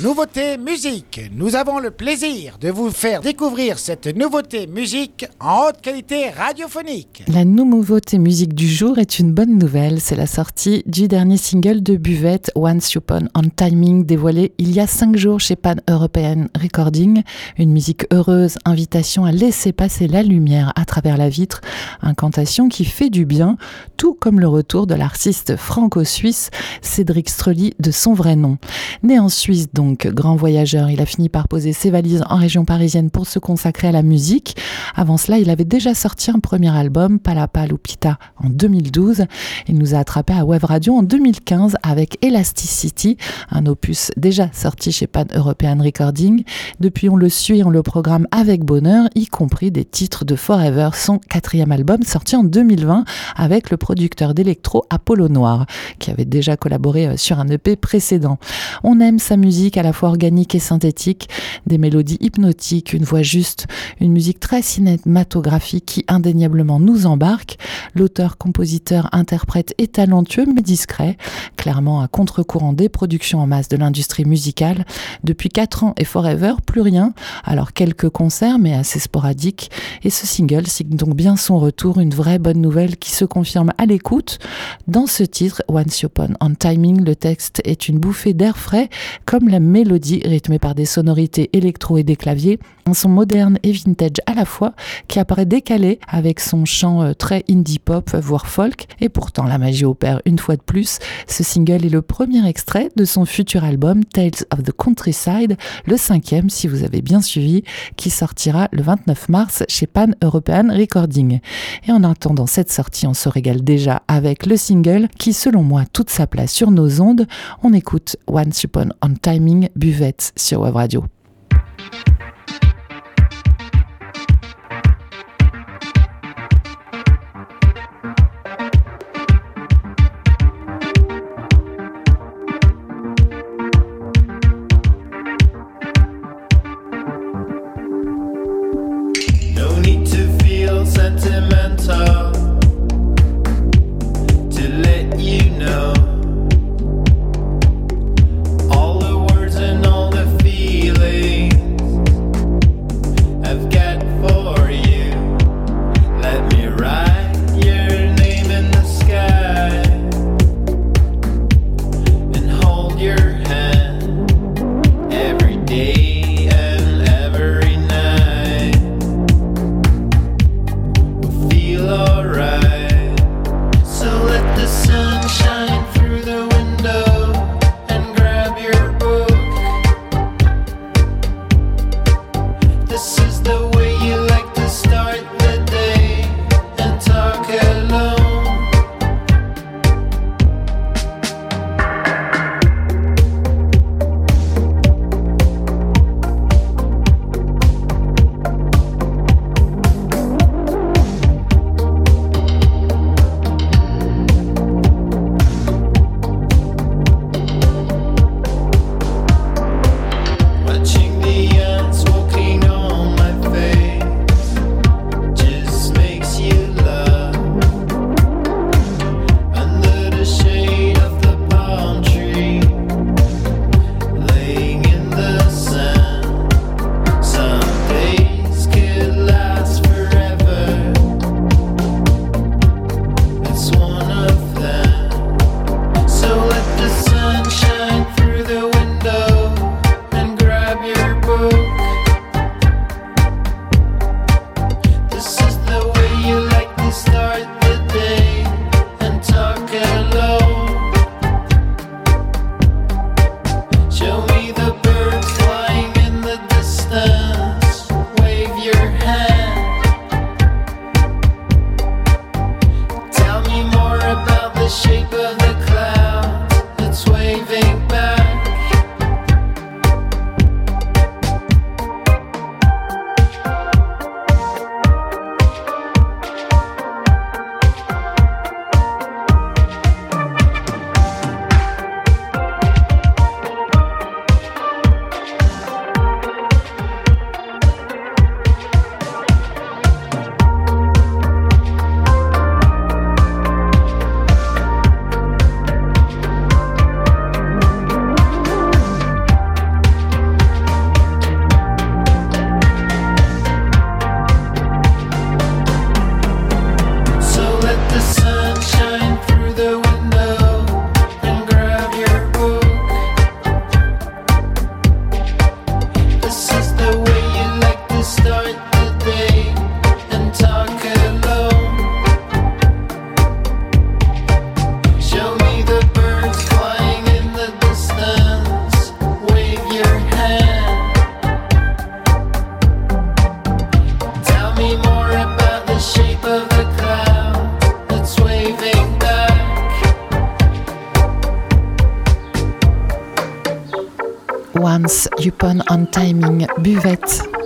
Nouveauté musique. Nous avons le plaisir de vous faire découvrir cette nouveauté musique en haute qualité radiophonique. La nouveauté musique du jour est une bonne nouvelle. C'est la sortie du dernier single de Buvette, Once Upon on Timing, dévoilé il y a cinq jours chez Pan European Recording. Une musique heureuse, invitation à laisser passer la lumière à travers la vitre, incantation qui fait du bien, tout comme le retour de l'artiste franco-suisse Cédric Strelly de son vrai nom. Né en Suisse donc, grand voyageur, il a fini par poser ses valises en région parisienne pour se consacrer à la musique. Avant cela, il avait déjà sorti un premier album, Palapa Lupita, en 2012. Il nous a attrapé à Web Radio en 2015 avec Elasticity, un opus déjà sorti chez Pan European Recording. Depuis, on le suit, on le programme avec bonheur, y compris des titres de Forever, son quatrième album sorti en 2020 avec le producteur d'électro Apollo Noir, qui avait déjà collaboré euh, sur un EP précédent. On aime sa musique à la fois organique et synthétique, des mélodies hypnotiques, une voix juste, une musique très cinématographique qui indéniablement nous embarque. L'auteur, compositeur, interprète est talentueux mais discret, clairement à contre-courant des productions en masse de l'industrie musicale. Depuis 4 ans et Forever, plus rien, alors quelques concerts mais assez sporadiques. Et ce single signe donc bien son retour, une vraie bonne nouvelle qui se confirme à l'écoute. Dans ce titre, Once Upon on Timing, le texte est une bouffée d'air frais, comme la mélodie rythmée par des sonorités électro et des claviers, un son moderne et vintage à la fois qui apparaît décalé avec son chant euh, très indie pop voire folk et pourtant la magie opère une fois de plus. Ce single est le premier extrait de son futur album Tales of the Countryside, le cinquième si vous avez bien suivi, qui sortira le 29 mars chez Pan European Recording. Et en attendant cette sortie, on se régale déjà avec le single qui selon moi toute sa place sur nos ondes. On écoute Once Upon on Timing Buvette sur Web Radio. sentimental. Once Upon on Timing, Buvette.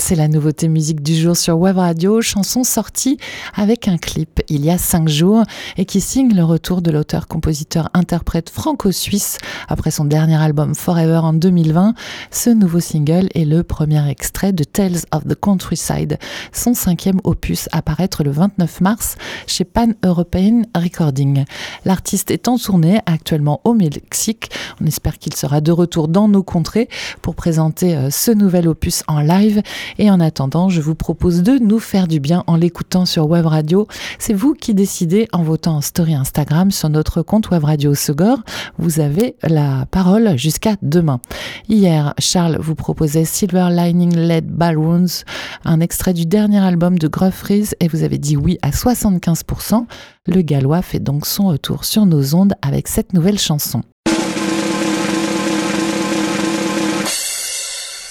C'est la nouveauté musique du jour sur Web Radio, chanson sortie avec un clip il y a cinq jours et qui signe le retour de l'auteur-compositeur-interprète franco-suisse après son dernier album Forever en 2020. Ce nouveau single est le premier extrait de Tales of the Countryside, son cinquième opus à paraître le 29 mars chez Pan European Recording. L'artiste est en tournée actuellement au Mexique. On espère qu'il sera de retour dans nos contrées pour présenter euh, ce nouvel opus en live et en attendant, je vous propose de nous faire du bien en l'écoutant sur Web Radio. C'est vous qui décidez en votant en story Instagram sur notre compte Web Radio Segor. Vous avez la parole jusqu'à demain. Hier, Charles vous proposait Silver Lining Led Balloons, un extrait du dernier album de Gruff Freeze et vous avez dit oui à 75%. Le gallois fait donc son retour sur nos ondes avec cette nouvelle chanson.